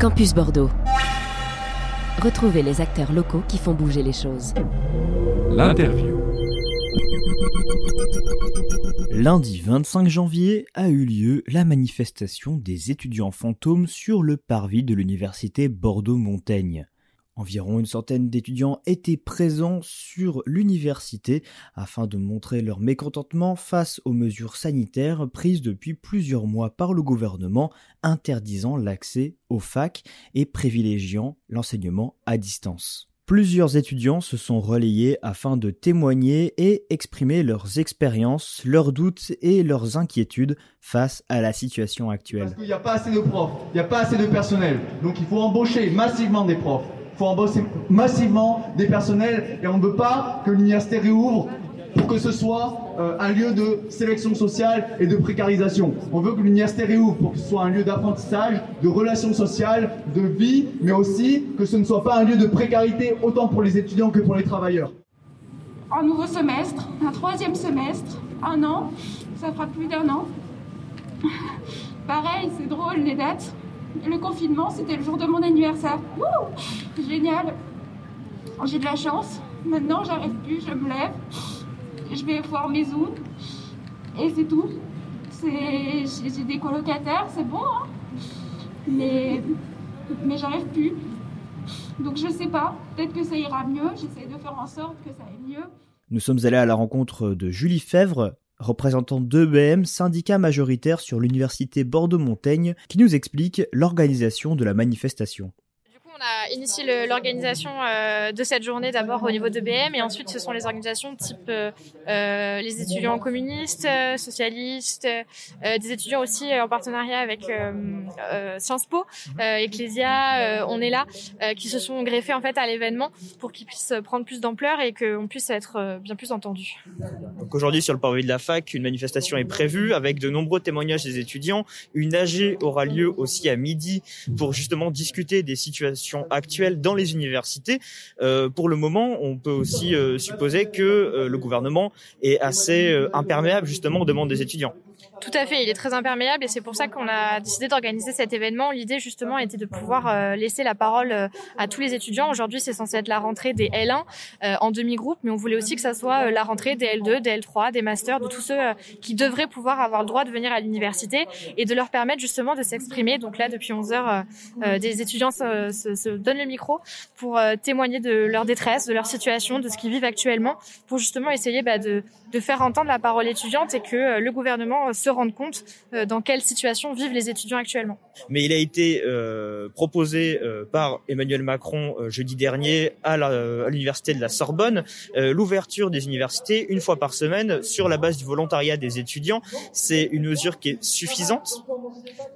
Campus Bordeaux. Retrouvez les acteurs locaux qui font bouger les choses. L'interview. Lundi 25 janvier a eu lieu la manifestation des étudiants fantômes sur le parvis de l'université Bordeaux-Montaigne. Environ une centaine d'étudiants étaient présents sur l'université afin de montrer leur mécontentement face aux mesures sanitaires prises depuis plusieurs mois par le gouvernement interdisant l'accès aux facs et privilégiant l'enseignement à distance. Plusieurs étudiants se sont relayés afin de témoigner et exprimer leurs expériences, leurs doutes et leurs inquiétudes face à la situation actuelle. Parce qu'il n'y a pas assez de profs, il n'y a pas assez de personnel, donc il faut embaucher massivement des profs. Il faut embaucher massivement des personnels et on ne veut pas que l'université réouvre pour que ce soit euh, un lieu de sélection sociale et de précarisation. On veut que l'université réouvre pour que ce soit un lieu d'apprentissage, de relations sociales, de vie, mais aussi que ce ne soit pas un lieu de précarité autant pour les étudiants que pour les travailleurs. Un nouveau semestre, un troisième semestre, un an, ça fera plus d'un an. Pareil, c'est drôle les dates. Le confinement, c'était le jour de mon anniversaire. Wouh Génial. J'ai de la chance. Maintenant, j'arrive plus, je me lève. Je vais voir mes zooms. Et c'est tout. J'ai des colocataires, c'est bon. Hein mais mais j'arrive plus. Donc je sais pas. Peut-être que ça ira mieux. J'essaie de faire en sorte que ça aille mieux. Nous sommes allés à la rencontre de Julie Fèvre, représentante d'EBM, syndicat majoritaire sur l'université Bordeaux-Montaigne, qui nous explique l'organisation de la manifestation on a initié l'organisation euh, de cette journée d'abord au niveau de BM et ensuite ce sont les organisations type euh, euh, les étudiants communistes, socialistes, des étudiants aussi en partenariat avec Sciences Po, Ecclesia, on est là, qui se sont greffés en fait à l'événement pour qu'il puisse prendre plus d'ampleur et qu'on puisse être bien plus entendu. Donc aujourd'hui sur le parvis de la fac, une manifestation est prévue avec de nombreux témoignages des étudiants. Une AG aura lieu aussi à midi pour justement discuter des situations actuelle dans les universités. Euh, pour le moment, on peut aussi euh, supposer que euh, le gouvernement est assez imperméable justement aux demandes des étudiants. Tout à fait, il est très imperméable et c'est pour ça qu'on a décidé d'organiser cet événement. L'idée justement était de pouvoir euh, laisser la parole euh, à tous les étudiants. Aujourd'hui, c'est censé être la rentrée des L1 euh, en demi-groupe, mais on voulait aussi que ça soit la rentrée des L2, des L3, des masters, de tous ceux qui devraient pouvoir avoir le droit de venir à l'université et de leur permettre justement de s'exprimer. Donc là, depuis 11 heures, des étudiants se, donnent le micro pour témoigner de leur détresse, de leur situation, de ce qu'ils vivent actuellement, pour justement essayer bah, de, de faire entendre la parole étudiante et que le gouvernement se rendre compte euh, dans quelle situation vivent les étudiants actuellement. Mais il a été euh, proposé euh, par Emmanuel Macron jeudi dernier à l'université de la Sorbonne l'ouverture des universités une fois par semaine sur la base du volontariat des étudiants. C'est une mesure qui est suffisante?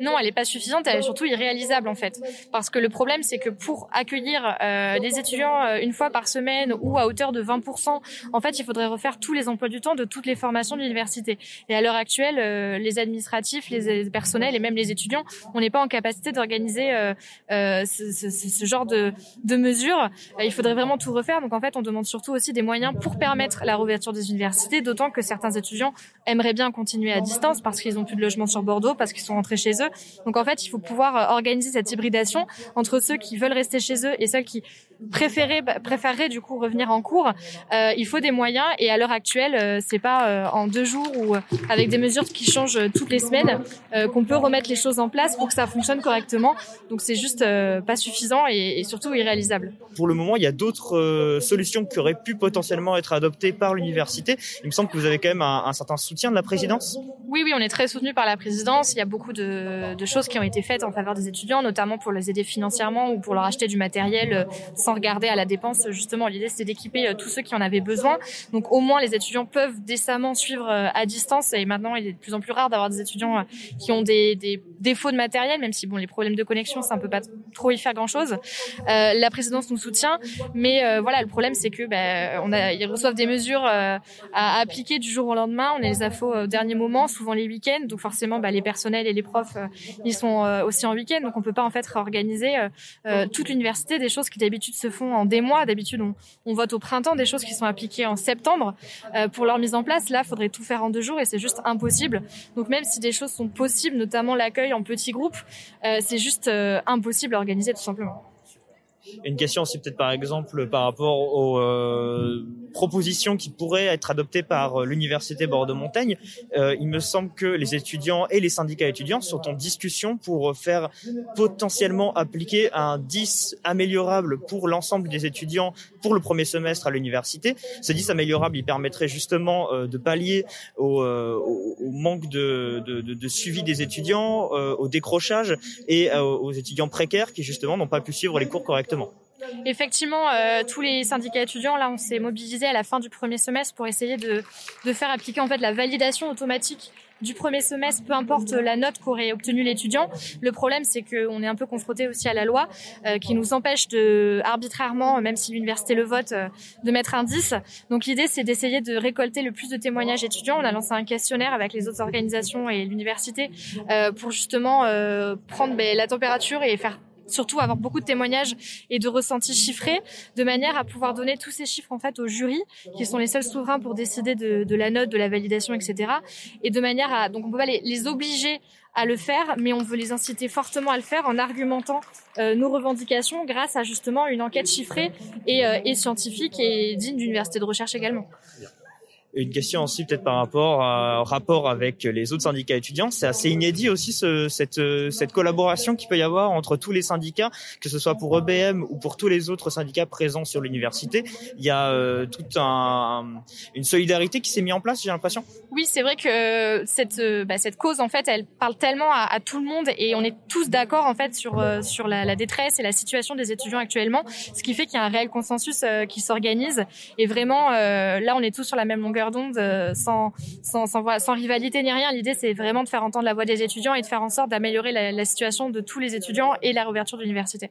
Non, elle n'est pas suffisante, elle est surtout irréalisable en fait. Parce que le problème, c'est que pour accueillir des étudiants une fois par semaine ou à hauteur de 20%, en fait, il faudrait refaire tous les emplois du temps de toutes les formations de l'université. Et à l'heure actuelle, euh, les administratifs, les personnels et même les étudiants, on n'est pas en capacité d'organiser euh, euh, ce, ce, ce, genre de, de mesures. il faudrait vraiment tout refaire. Donc en fait, on demande surtout aussi des moyens pour permettre la réouverture des universités, d'autant que certains étudiants aimeraient bien continuer à distance parce qu'ils ont plus de logement sur Bordeaux, parce qu'ils sont rentrés chez eux. Donc en fait, il faut pouvoir organiser cette hybridation entre ceux qui veulent rester chez eux et ceux qui préféraient, bah, préféreraient du coup revenir en cours. Euh, il faut des moyens et à l'heure actuelle, euh, c'est pas en deux jours ou avec des mesures qui changent euh, toutes les semaines euh, qu'on peut remettre les choses en place pour que ça fonctionne correctement. Donc c'est juste euh, pas suffisant et, surtout irréalisable. Pour le moment, il y a d'autres solutions qui auraient pu potentiellement être adoptées par l'université. Il me semble que vous avez quand même un, certain soutien de la présidence. Oui, oui, on est très soutenu par la présidence. Il y a beaucoup de, de, choses qui ont été faites en faveur des étudiants, notamment pour les aider financièrement ou pour leur acheter du matériel sans regarder à la dépense. Justement, l'idée c'était d'équiper tous ceux qui en avaient besoin. Donc au moins les étudiants peuvent décemment suivre à distance et maintenant il est de plus en plus rare d'avoir des étudiants euh, qui ont des, défauts de matériel, même si bon les problèmes de connexion, ça ne peut pas trop y faire grand chose. Euh, la présidence nous soutient, mais euh, voilà le problème c'est que bah, on a, ils reçoivent des mesures à appliquer du jour au lendemain. On les infos au dernier moment, souvent les week-ends, donc forcément bah, les personnels et les profs ils sont aussi en week-end, donc on peut pas en fait réorganiser toute l'université des choses qui d'habitude se font en des mois. D'habitude, on, vote au printemps des choses qui sont appliquées en septembre euh, pour leur mise en place. Là, faudrait tout faire en deux jours et c'est juste impossible. Donc même si des choses sont possibles, notamment l'accueil en petits groupes, euh, c'est juste euh, impossible à organiser tout simplement. Une question aussi peut-être par exemple par rapport aux euh, propositions qui pourraient être adoptées par euh, l'université Bordeaux-Montaigne. Euh, il me semble que les étudiants et les syndicats étudiants sont en discussion pour faire potentiellement appliquer un 10 améliorable pour l'ensemble des étudiants pour le premier semestre à l'université. Ce 10 améliorable, il permettrait justement euh, de pallier au, au, au manque de, de, de, de, suivi des étudiants, au décrochage et aux étudiants précaires qui justement n'ont pas pu suivre les cours correctement. Effectivement, euh, tous les syndicats étudiants, là, on s'est mobilisés à la fin du premier semestre pour essayer de, faire appliquer en fait la validation automatique du premier semestre, peu importe la note qu'aurait obtenue l'étudiant. Le problème, c'est qu'on est un peu confronté aussi à la loi euh, qui nous empêche de arbitrairement, même si l'université le vote, euh, de mettre un 10. Donc l'idée, c'est d'essayer de récolter le plus de témoignages étudiants. On a lancé un questionnaire avec les autres organisations et l'université pour justement prendre ben, la température et faire surtout avoir beaucoup de témoignages et de ressentis chiffrés, de manière à pouvoir donner tous ces chiffres en fait au jury, qui sont les seuls souverains pour décider de, la note, de la validation, etc. Et de manière à donc on peut pas les, les obliger à le faire, mais on veut les inciter fortement à le faire en argumentant euh, nos revendications grâce à justement une enquête chiffrée et, euh, et scientifique et digne d'université de recherche également. Une question aussi peut-être par rapport à rapport avec les autres syndicats étudiants. C'est assez inédit aussi ce, cette, cette collaboration qu'il peut y avoir entre tous les syndicats, que ce soit pour EBM ou pour tous les autres syndicats présents sur l'université. Il y a euh, toute un, une solidarité qui s'est mise en place, j'ai l'impression. Oui, c'est vrai que cette, bah, cette cause, en fait, elle parle tellement à, à, tout le monde et on est tous d'accord en fait sur, euh, sur la, la, détresse et la situation des étudiants actuellement, ce qui fait qu'il y a un réel consensus euh, qui s'organise. Et vraiment, euh, là, on est tous sur la même longueur d'onde, sans, sans, sans, voilà, sans rivalité ni rien. L'idée, c'est vraiment de faire entendre la voix des étudiants et de faire en sorte d'améliorer la, la situation de tous les étudiants et la réouverture de l'université.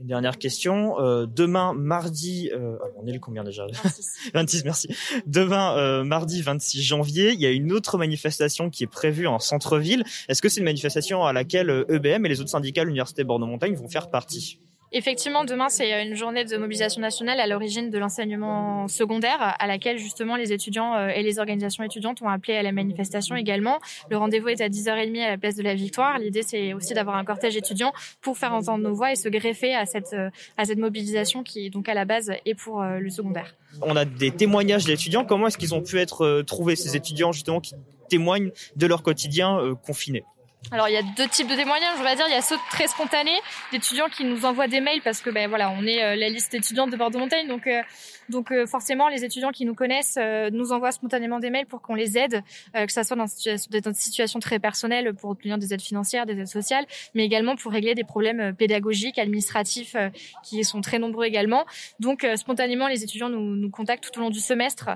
Une dernière question. Euh, demain, mardi, euh, on est le combien déjà? 26. 26, merci. Demain, euh, mardi 26 janvier, il y a une autre manifestation qui est prévue en centre-ville. Est-ce que c'est une manifestation à laquelle EBM et les autres syndicats de l'Université Bordeaux-Montagne vont faire partie? Effectivement, demain, c'est une journée de mobilisation nationale à l'origine de l'enseignement secondaire, à laquelle justement les étudiants et les organisations étudiantes ont appelé à la manifestation également. Le rendez-vous est à 10h30 à la place de la Victoire. L'idée, c'est aussi d'avoir un cortège étudiant pour faire entendre nos voix et se greffer à cette, à cette mobilisation qui, donc, à la base, est pour le secondaire. On a des témoignages d'étudiants. Comment est-ce qu'ils ont pu être trouvés, ces étudiants, justement, qui témoignent de leur quotidien euh, confiné alors il y a deux types de témoignages, on va dire. Il y a ceux très spontanés, d'étudiants qui nous envoient des mails parce que ben voilà, on est euh, la liste étudiante de Bordeaux-Montaigne, donc euh, donc euh, forcément les étudiants qui nous connaissent nous envoient spontanément des mails pour qu'on les aide, que ça soit dans, situa dans des situations très personnelles pour obtenir des aides financières, des aides sociales, mais également pour régler des problèmes pédagogiques, administratifs qui sont très nombreux également. Donc spontanément les étudiants nous, nous contactent tout au long du semestre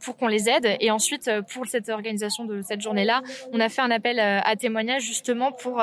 pour qu'on les aide et ensuite pour cette organisation de cette journée-là, on a fait un appel à témoignages justement pour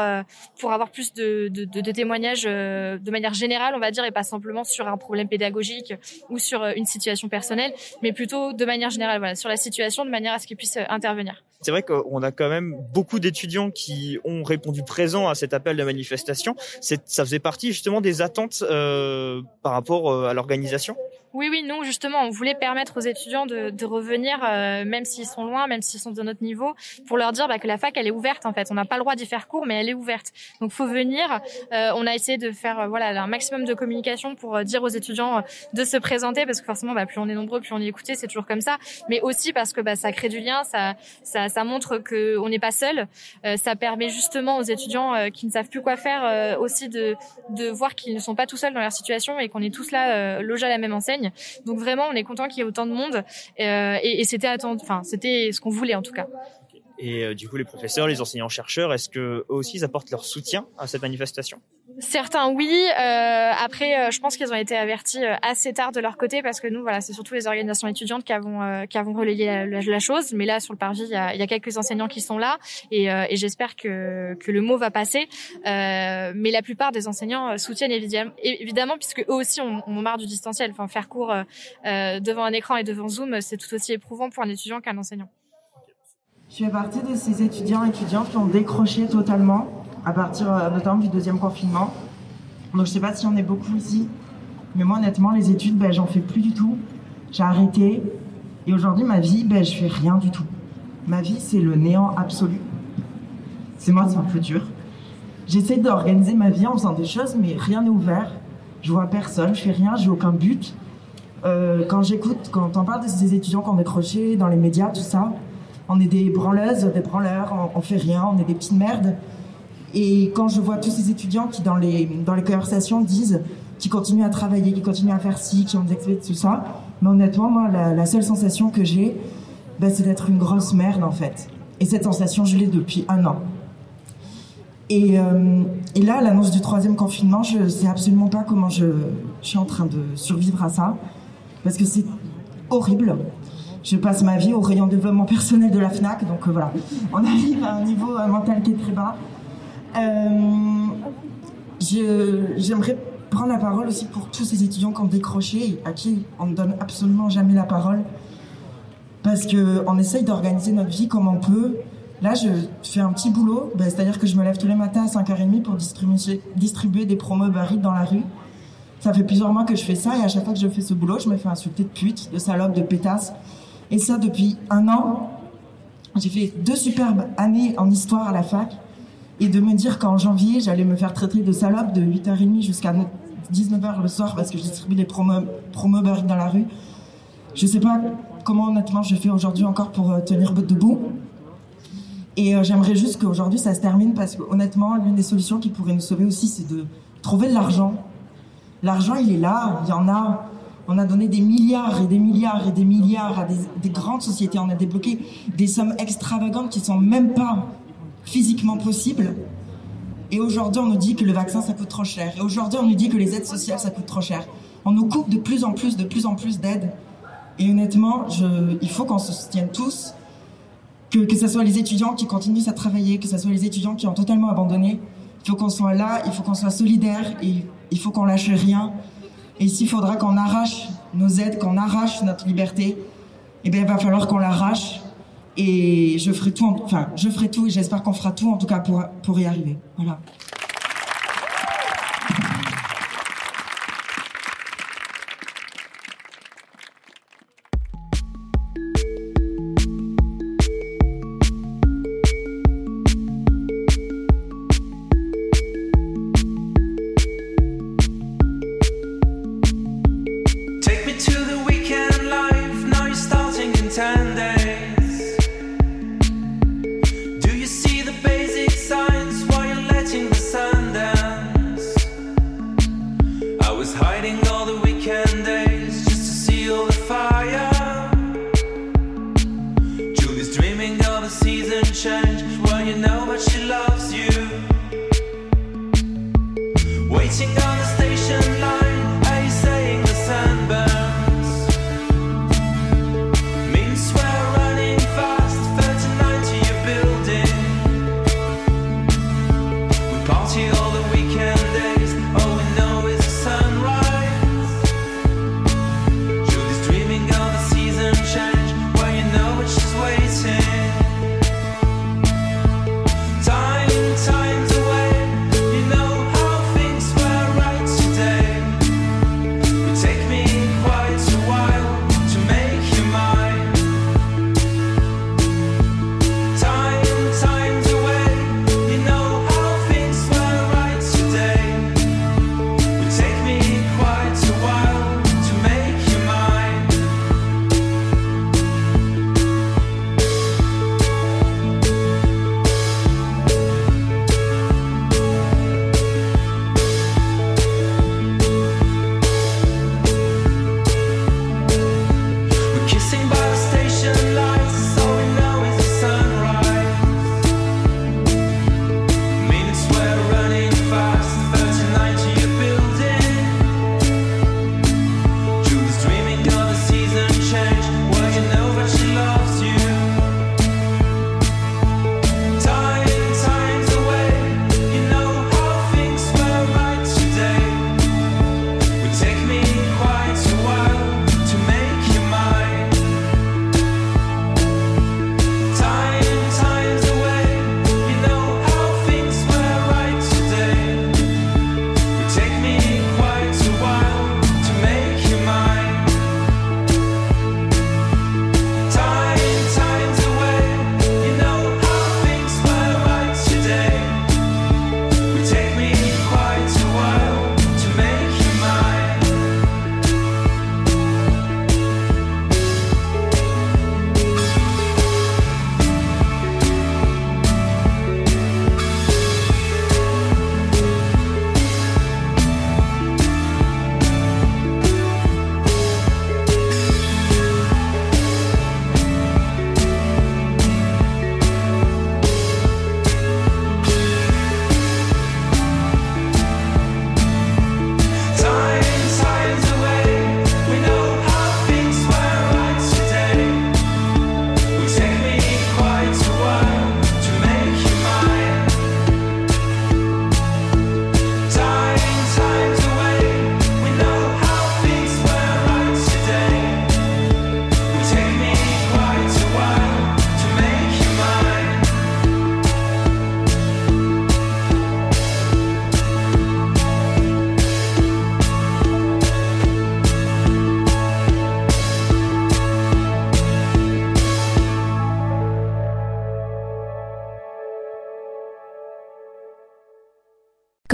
pour avoir plus de, de, de, témoignages de manière générale, on va dire, et pas simplement sur un problème pédagogique ou sur une situation personnelle, mais plutôt de manière générale, voilà, sur la situation, de manière à ce qu'ils puissent intervenir. C'est vrai qu'on a quand même beaucoup d'étudiants qui ont répondu présent à cet appel de manifestation. Ça faisait partie justement des attentes euh, par rapport à l'organisation? Oui, oui, nous, justement, on voulait permettre aux étudiants de, revenir, euh, même s'ils sont loin, même s'ils sont de notre niveau, pour leur dire bah, que la fac, elle est ouverte, en fait. On n'a pas le droit d'y faire cours, mais elle est ouverte. Donc, faut venir. Euh, on a essayé de faire euh, voilà un maximum de communication pour euh, dire aux étudiants de se présenter, parce que forcément, bah, plus on est nombreux, plus on est écouté, c'est toujours comme ça. Mais aussi parce que bah, ça crée du lien, ça, ça montre qu'on n'est pas seul. ça permet justement aux étudiants qui ne savent plus quoi faire aussi de, voir qu'ils ne sont pas tout seuls dans leur situation et qu'on est tous là logés à la même enseigne. Donc vraiment, on est content qu'il y ait autant de monde euh, et, c'était attendu, enfin c'était ce qu'on voulait en tout cas. Et euh, du coup, les professeurs, les enseignants-chercheurs, est-ce que eux aussi ils apportent leur soutien à cette manifestation? Certains oui. Euh, après, euh, je pense qu'ils ont été avertis euh, assez tard de leur côté parce que nous, voilà, c'est surtout les organisations étudiantes qui avons euh, qui avons relayé la, la, chose. Mais là, sur le parvis, il y a, y a quelques enseignants qui sont là et, et j'espère que que le mot va passer. mais la plupart des enseignants soutiennent évidemment, évidemment puisque eux aussi ont, ont marre du distanciel. Enfin, faire cours devant un écran et devant Zoom, c'est tout aussi éprouvant pour un étudiant qu'un enseignant. Je fais partie de ces étudiants étudiantes qui ont décroché totalement à partir notamment du deuxième confinement. Donc je sais pas si on est beaucoup ici, Mais moi, honnêtement, les études, ben, j'en fais plus du tout. J'ai arrêté. Et aujourd'hui, ma vie, ben, je fais rien du tout. Ma vie, c'est le néant absolu. C'est moi, c'est un peu dur. J'essaie d'organiser ma vie en faisant des choses, mais rien n'est ouvert. Je vois personne, je fais rien, j'ai aucun but. Euh, quand j'écoute, quand on parle de ces étudiants qui ont décroché dans les médias, tout ça, on est des branleuses, des branleurs, on, on fait rien, on est des petites merdes. Et quand je vois tous ces étudiants qui, dans les, dans les conversations, disent qu'ils continuent à travailler, qu'ils continuent à faire ci, qui ont des expériences, tout ça, mais honnêtement, moi, la, seule sensation que j'ai, ben, c'est d'être une grosse merde, en fait. Et cette sensation, je l'ai depuis un an. Et, euh, et là, l'annonce du troisième confinement, je ne sais absolument pas comment je, je suis en train de survivre à ça. Parce que c'est horrible. Je passe ma vie au rayon développement personnel de la FNAC, donc euh, voilà. On arrive à un niveau euh, mental qui est très bas. Euh, J'aimerais prendre la parole aussi pour tous ces étudiants qui ont décroché et à qui on ne donne absolument jamais la parole. Parce qu'on essaye d'organiser notre vie comme on peut. Là, je fais un petit boulot, ben, c'est-à-dire que je me lève tous les matins à 5h30 pour distribuer, des promos Barry dans la rue. Ça fait plusieurs mois que je fais ça et à chaque fois que je fais ce boulot, je me fais insulter de pute, de salope, de pétasse. Et ça depuis un an. J'ai fait deux superbes années en histoire à la fac. Et de me dire qu'en janvier, j'allais me faire traiter de salope de 8h30 jusqu'à 19h le soir parce que je distribue des promos, promos dans la rue. Je sais pas comment honnêtement je fais aujourd'hui encore pour euh, tenir debout. Et euh, j'aimerais juste qu'aujourd'hui ça se termine parce que honnêtement, l'une des solutions qui pourrait nous sauver aussi, c'est de trouver de l'argent. L'argent, il est là, il y en a. On a donné des milliards et des milliards et des milliards à des, des grandes sociétés. On a débloqué des sommes extravagantes qui sont même pas physiquement possibles. Et aujourd'hui, on nous dit que le vaccin, ça coûte trop cher. Et aujourd'hui, on nous dit que les aides sociales, ça coûte trop cher. On nous coupe de plus en plus, de plus en plus d'aides. Et honnêtement, il faut qu'on se soutienne tous que, que ce soit les étudiants qui continuent à travailler, que ce soit les étudiants qui ont totalement abandonné. Il faut qu'on soit là, il faut qu'on soit solidaire il faut qu'on lâche rien. Et s'il faudra qu'on arrache nos aides, qu'on arrache notre liberté, eh bien, il va falloir qu'on l'arrache. Et je ferai tout, en- enfin, je ferai tout et j'espère qu'on fera tout, en tout cas, pour, pour y arriver. Voilà.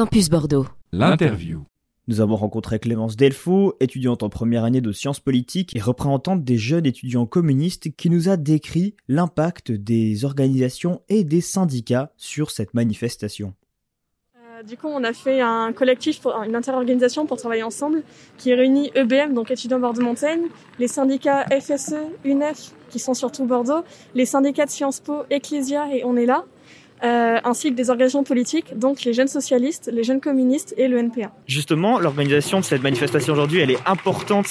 Campus Bordeaux. L'interview. Nous avons rencontré Clémence Delfaux, étudiante en première année de sciences politiques et représentante des jeunes étudiants communistes qui nous a décrit l'impact des organisations et des syndicats sur cette manifestation. Euh, Du coup, on a fait un collectif, pour, une interorganisation pour travailler ensemble, qui réunit EBM, donc étudiants Bordeaux-Montaigne, les syndicats FSE, UNEF, qui sont surtout Bordeaux, les syndicats de Sciences Po, Ecclesia et On est là, euh, ainsi que des organisations politiques, donc les jeunes socialistes, les jeunes communistes et le NPA. Justement, l'organisation de cette manifestation aujourd'hui, elle est importante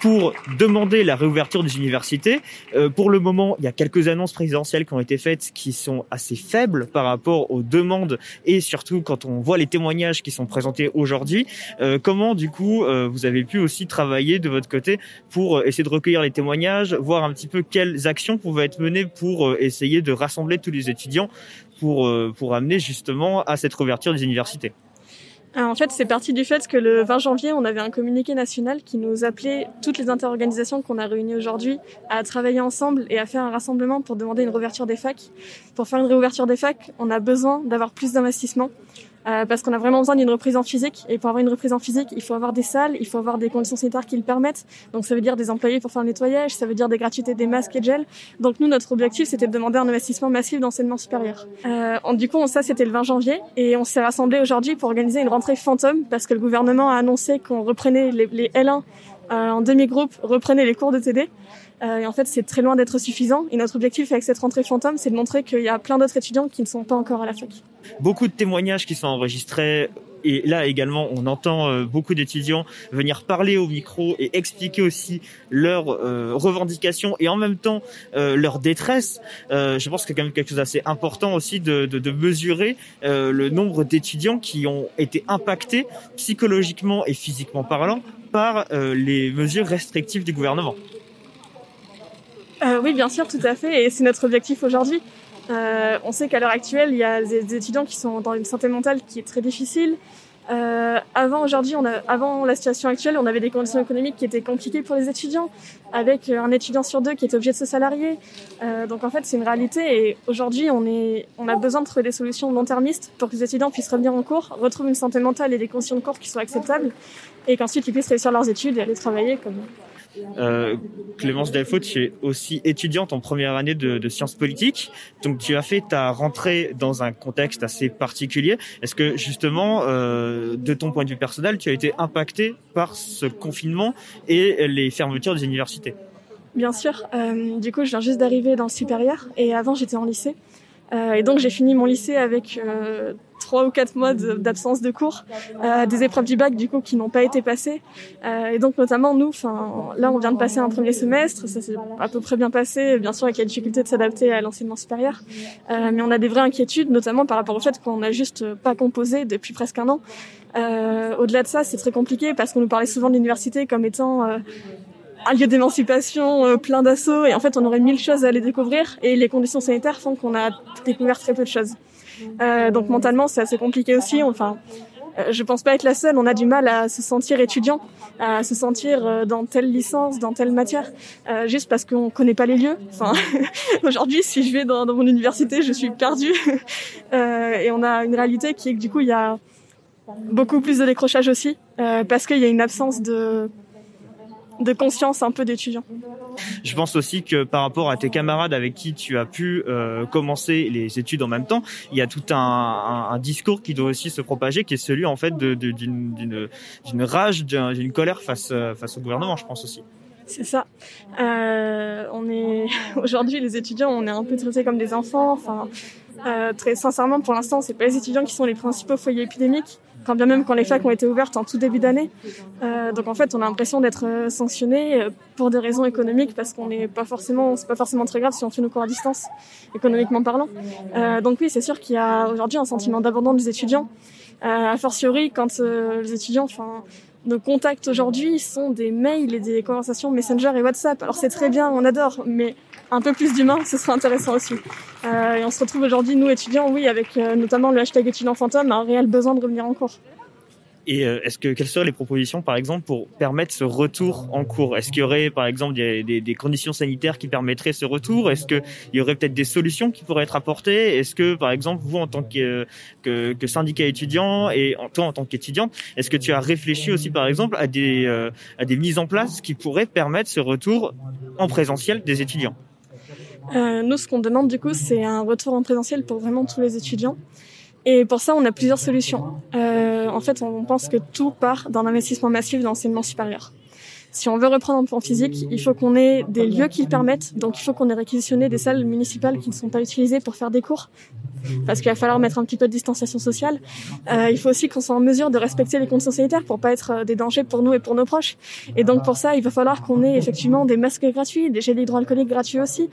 pour demander la réouverture des universités. Euh, pour le moment, il y a quelques annonces présidentielles qui ont été faites qui sont assez faibles par rapport aux demandes et surtout quand on voit les témoignages qui sont présentés aujourd'hui. Euh, comment, du coup, euh, vous avez pu aussi travailler de votre côté pour euh, essayer de recueillir les témoignages, voir un petit peu quelles actions pouvaient être menées pour euh, essayer de rassembler tous les étudiants pour, euh, pour amener justement à cette réouverture des universités Alors, en fait, c'est parti du fait que le 20 janvier, on avait un communiqué national qui nous appelait toutes les interorganisations qu'on a réunies aujourd'hui à travailler ensemble et à faire un rassemblement pour demander une réouverture des facs. Pour faire une réouverture des facs, on a besoin d'avoir plus d'investissement. Euh, parce qu'on a vraiment besoin d'une reprise en physique. Et pour avoir une reprise en physique, il faut avoir des salles, il faut avoir des conditions sanitaires qui le permettent. Donc ça veut dire des employés pour faire le nettoyage, ça veut dire des gratuités des masques et de gel. Donc nous, notre objectif, c'était de demander un investissement massif d'enseignement supérieur. Euh, du coup, ça, c'était le 20 janvier. Et on s'est rassemblés aujourd'hui pour organiser une rentrée fantôme, parce que le gouvernement a annoncé qu'on reprenait les, les L1 euh, en demi-groupe, reprenait les cours de TD. Euh, et en fait, c'est très loin d'être suffisant. Et notre objectif avec cette rentrée fantôme, c'est de montrer qu'il y a plein d'autres étudiants qui ne sont pas encore à la fac. beaucoup de témoignages qui sont enregistrés. Et là également, on entend euh, beaucoup d'étudiants venir parler au micro et expliquer aussi leurs euh, revendications et en même temps euh, leur détresse. Je pense que c'est quand même quelque chose d'assez important aussi de, de, de mesurer le nombre d'étudiants qui ont été impactés psychologiquement et physiquement parlant par les mesures restrictives du gouvernement. Euh, oui, bien sûr, tout à fait. Et c'est notre objectif aujourd'hui. Euh, on sait qu'à l'heure actuelle, il y a des, étudiants qui sont dans une santé mentale qui est très difficile. Euh, avant aujourd'hui, avant la situation actuelle, on avait des conditions économiques qui étaient compliquées pour les étudiants, avec euh, un étudiant sur deux qui était obligé de se salarier. Euh, donc en fait, c'est une réalité. Et aujourd'hui, on est, on a besoin de trouver des solutions long-termistes pour que les étudiants puissent revenir en cours, retrouvent une santé mentale et des conditions de cours qui soient acceptables, et qu'ensuite ils puissent réussir leurs études et aller travailler comme Euh, Clémence Delfaux, tu es aussi étudiante en première année de, sciences politiques. Donc tu as fait ta rentrée dans un contexte assez particulier. Est-ce que justement, euh, de ton point de vue personnel, tu as été impacté par ce confinement et les fermetures des universités? Bien sûr. Euh, du coup, je viens juste d'arriver dans le supérieur et avant j'étais en lycée. Et donc j'ai fini mon lycée avec trois ou quatre mois d'absence de cours, euh, des épreuves du bac du coup qui n'ont pas été passées. Euh, et donc notamment nous, enfin là on vient de passer un premier semestre, ça s'est à peu près bien passé, bien sûr avec la difficulté de s'adapter à l'enseignement supérieur. Euh, mais on a des vraies inquiétudes, notamment par rapport au fait qu'on n'a juste pas composé depuis presque un an. Au-delà de ça, c'est très compliqué parce qu'on nous parlait souvent de l'université comme étant un lieu d'émancipation plein d'assauts et en fait on aurait mille choses à aller découvrir et les conditions sanitaires font qu'on a découvert très peu de choses. Euh, donc mentalement c'est assez compliqué aussi. Enfin, euh, je pense pas être la seule. On a du mal à se sentir étudiant, à se sentir euh, dans telle licence, dans telle matière, juste parce qu'on connaît pas les lieux. Enfin, aujourd'hui si je vais dans, mon université je suis perdue et on a une réalité qui est que du coup il y a beaucoup plus de décrochage aussi parce qu'il y a une absence de de conscience un peu d'étudiants. Je pense aussi que par rapport à tes camarades avec qui tu as pu euh, commencer les études en même temps, il y a tout un, un, un discours qui doit aussi se propager, qui est celui en fait de- de- d'une rage, d'un- d'une colère face euh, face au gouvernement, je pense aussi. C'est ça. Euh, on est aujourd'hui les étudiants, on est un peu traités comme des enfants. Enfin, euh, très sincèrement, pour l'instant, c'est pas les étudiants qui sont les principaux foyers épidémiques. Quand bien même quand les facs ont été ouvertes en tout début d'année. Euh, donc en fait, on a l'impression d'être euh, sanctionné euh, pour des raisons économiques parce qu'on n'est pas forcément, c'est pas forcément très grave si on fait nos cours à distance, économiquement parlant. Donc oui, c'est sûr qu'il y a aujourd'hui un sentiment d'abandon des étudiants. A fortiori quand les étudiants, enfin nos contacts aujourd'hui sont des mails et des conversations Messenger et WhatsApp. Alors c'est très bien, on adore, mais un peu plus d'humain, ce serait intéressant aussi. Euh, et on se retrouve aujourd'hui, nous étudiants, oui, avec euh, notamment le hashtag étudiant fantôme, un réel besoin de revenir en cours. Et euh, est-ce que quelles seraient les propositions, par exemple, pour permettre ce retour en cours? Est-ce qu'il y aurait, par exemple, des, conditions sanitaires qui permettraient ce retour? Est-ce qu'il y aurait peut-être des solutions qui pourraient être apportées? Est-ce que, par exemple, vous, en tant que, syndicat étudiant et toi, en tant qu'étudiante, est-ce que tu as réfléchi aussi, par exemple, à des, à des mises en place qui pourraient permettre ce retour en présentiel des étudiants? Euh, nous, ce qu'on demande du coup, c'est un retour en présentiel pour vraiment tous les étudiants. Et pour ça, on a plusieurs solutions. Euh, en fait, on pense que tout part d'un investissement massif dans l'enseignement supérieur. Si on veut reprendre en physique, il faut qu'on ait des lieux qui le permettent. Donc, il faut qu'on ait réquisitionné des salles municipales qui ne sont pas utilisées pour faire des cours. Parce qu'il va falloir mettre un petit peu de distanciation sociale. Euh, il faut aussi qu'on soit en mesure de respecter les conditions sanitaires pour pas être euh, des dangers pour nous et pour nos proches. Et donc, pour ça, il va falloir qu'on ait effectivement des masques gratuits, des gels hydroalcooliques gratuits aussi.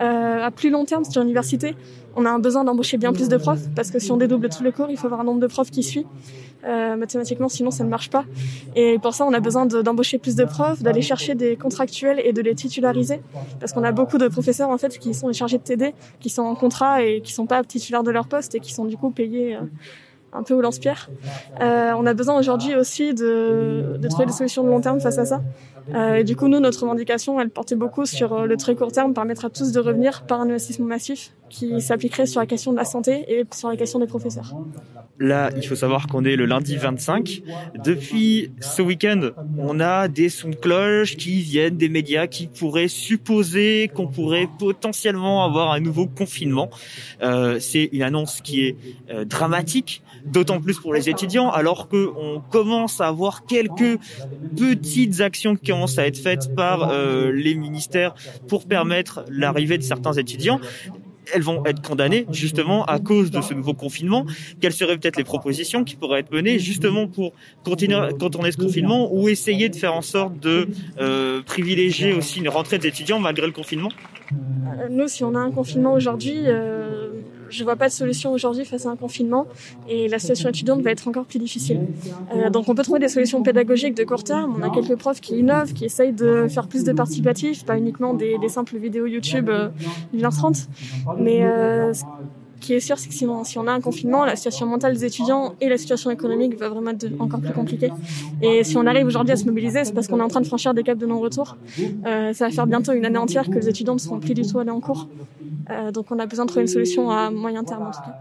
Euh, à plus long terme, sur l'université, on a un besoin d'embaucher bien plus de profs parce que si on dédouble tous les cours, il faut avoir un nombre de profs qui suit. Euh, mathématiquement, sinon ça ne marche pas. Et pour ça, on a besoin de- d'embaucher plus de profs, d'aller chercher des contractuels et de les titulariser parce qu'on a beaucoup de professeurs en fait qui sont chargés de TD, qui sont en contrat et qui sont pas titulaires de leur poste et qui sont du coup payés. euh, un peu au lance-pierre. Euh, on a besoin aujourd'hui aussi de, de trouver des solutions de long terme face à ça. Euh, et du coup, nous, notre revendication, elle portait beaucoup sur euh, le très court terme, permettre à tous de revenir par un investissement massif qui s'appliquerait sur la question de la santé et sur la question des professeurs. Là, il faut savoir qu'on est le lundi 25. Depuis ce week-end, on a des sons de cloche qui viennent des médias qui pourraient supposer qu'on pourrait potentiellement avoir un nouveau confinement. Euh, c'est une annonce qui est euh, dramatique, d'autant plus pour les étudiants, alors qu'on commence à avoir quelques petites actions qui commencent à être faites par euh, les ministères pour permettre l'arrivée de certains étudiants elles vont être condamnées justement à cause de ce nouveau confinement. Quelles seraient peut-être les propositions qui pourraient être menées justement pour continuer contourner ce confinement ou essayer de faire en sorte de euh, privilégier aussi une rentrée des étudiants malgré le confinement? Euh, Nous, si on a un confinement aujourd'hui, euh, je vois pas de solution aujourd'hui face à un confinement et la situation étudiante va être encore plus difficile. Euh, donc on peut trouver des solutions pédagogiques de court terme. On a quelques profs qui innovent, qui essayent de faire plus de participatifs, pas uniquement des, simples vidéos YouTube euh, 1h30. Mais euh, ce qui est sûr, c'est que si on a un confinement, la situation mentale des étudiants et la situation économique va vraiment être encore plus compliquée. Et si on arrive aujourd'hui à se mobiliser, c'est parce qu'on est en train de franchir des caps de non-retour. Euh, ça va faire bientôt une année entière que les étudiants ne seront plus du tout allés en cours. Euh, donc on a besoin de trouver une solution à moyen terme en tout cas.